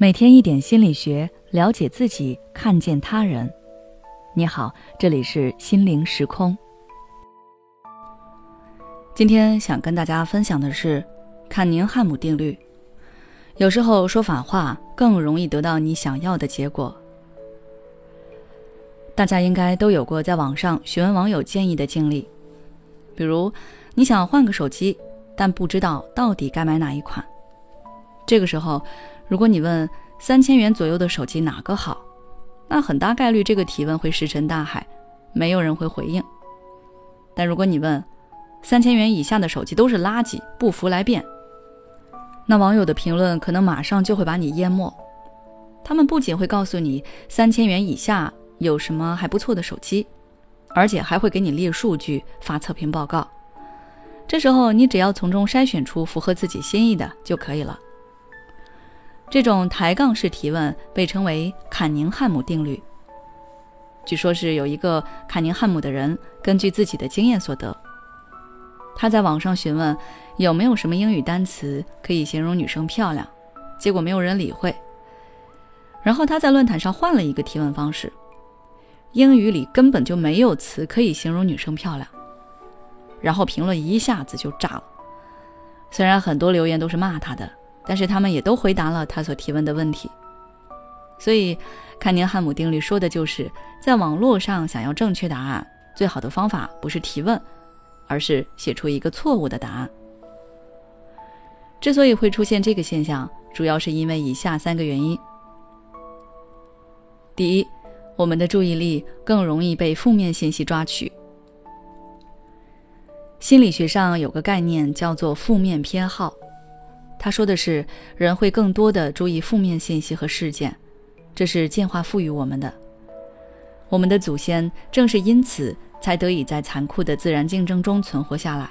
每天一点心理学，了解自己，看见他人。你好，这里是心灵时空。今天想跟大家分享的是坎宁汉姆定律。有时候说反话更容易得到你想要的结果。大家应该都有过在网上询问网友建议的经历，比如你想换个手机，但不知道到底该买哪一款。这个时候。如果你问三千元左右的手机哪个好，那很大概率这个提问会石沉大海，没有人会回应。但如果你问三千元以下的手机都是垃圾，不服来辩，那网友的评论可能马上就会把你淹没。他们不仅会告诉你三千元以下有什么还不错的手机，而且还会给你列数据、发测评报告。这时候你只要从中筛选出符合自己心意的就可以了。这种抬杠式提问被称为坎宁汉姆定律。据说是有一个坎宁汉姆的人，根据自己的经验所得，他在网上询问有没有什么英语单词可以形容女生漂亮，结果没有人理会。然后他在论坛上换了一个提问方式，英语里根本就没有词可以形容女生漂亮，然后评论一下子就炸了。虽然很多留言都是骂他的。但是他们也都回答了他所提问的问题，所以坎宁汉姆定律说的就是在网络上想要正确答案，最好的方法不是提问，而是写出一个错误的答案。之所以会出现这个现象，主要是因为以下三个原因：第一，我们的注意力更容易被负面信息抓取。心理学上有个概念叫做负面偏好。他说的是，人会更多的注意负面信息和事件，这是进化赋予我们的。我们的祖先正是因此才得以在残酷的自然竞争中存活下来。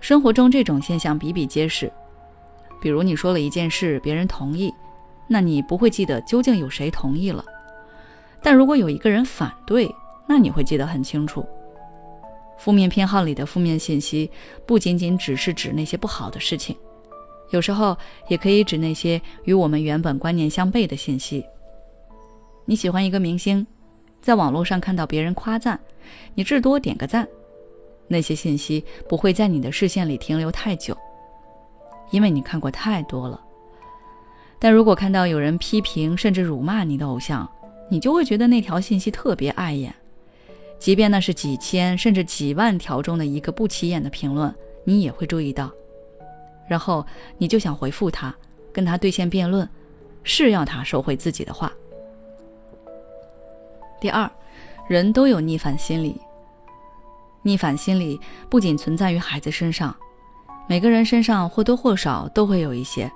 生活中这种现象比比皆是，比如你说了一件事，别人同意，那你不会记得究竟有谁同意了；但如果有一个人反对，那你会记得很清楚。负面偏好里的负面信息，不仅仅只是指那些不好的事情。有时候也可以指那些与我们原本观念相悖的信息。你喜欢一个明星，在网络上看到别人夸赞，你至多点个赞。那些信息不会在你的视线里停留太久，因为你看过太多了。但如果看到有人批评甚至辱骂你的偶像，你就会觉得那条信息特别碍眼，即便那是几千甚至几万条中的一个不起眼的评论，你也会注意到。然后你就想回复他，跟他对线辩论，是要他收回自己的话。第二，人都有逆反心理。逆反心理不仅存在于孩子身上，每个人身上或多或少都会有一些。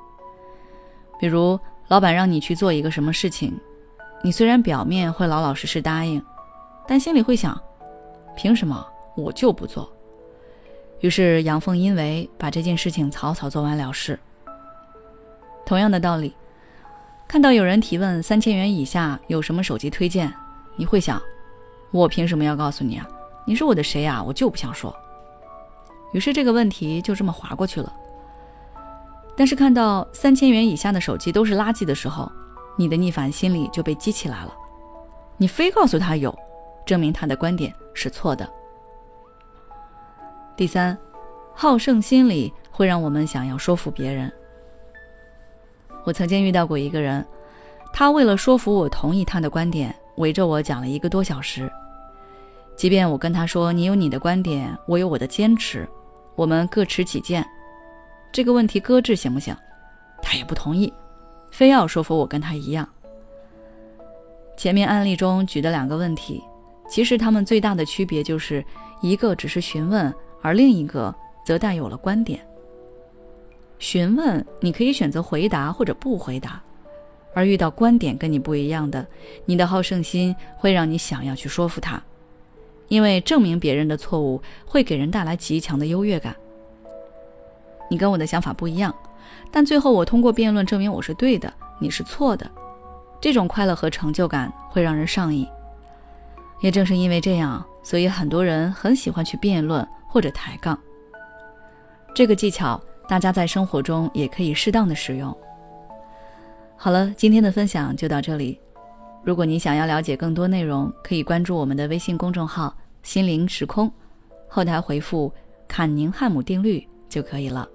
比如，老板让你去做一个什么事情，你虽然表面会老老实实答应，但心里会想：凭什么我就不做？于是阳奉阴违，把这件事情草草做完了事。同样的道理，看到有人提问三千元以下有什么手机推荐，你会想：我凭什么要告诉你啊？你是我的谁啊？我就不想说。于是这个问题就这么划过去了。但是看到三千元以下的手机都是垃圾的时候，你的逆反心理就被激起来了。你非告诉他有，证明他的观点是错的。第三，好胜心理会让我们想要说服别人。我曾经遇到过一个人，他为了说服我同意他的观点，围着我讲了一个多小时。即便我跟他说：“你有你的观点，我有我的坚持，我们各持己见，这个问题搁置行不行？”他也不同意，非要说服我跟他一样。前面案例中举的两个问题，其实他们最大的区别就是一个只是询问。而另一个则带有了观点。询问，你可以选择回答或者不回答；而遇到观点跟你不一样的，你的好胜心会让你想要去说服他，因为证明别人的错误会给人带来极强的优越感。你跟我的想法不一样，但最后我通过辩论证明我是对的，你是错的，这种快乐和成就感会让人上瘾。也正是因为这样，所以很多人很喜欢去辩论。或者抬杠，这个技巧大家在生活中也可以适当的使用。好了，今天的分享就到这里。如果你想要了解更多内容，可以关注我们的微信公众号“心灵时空”，后台回复“坎宁汉姆定律”就可以了。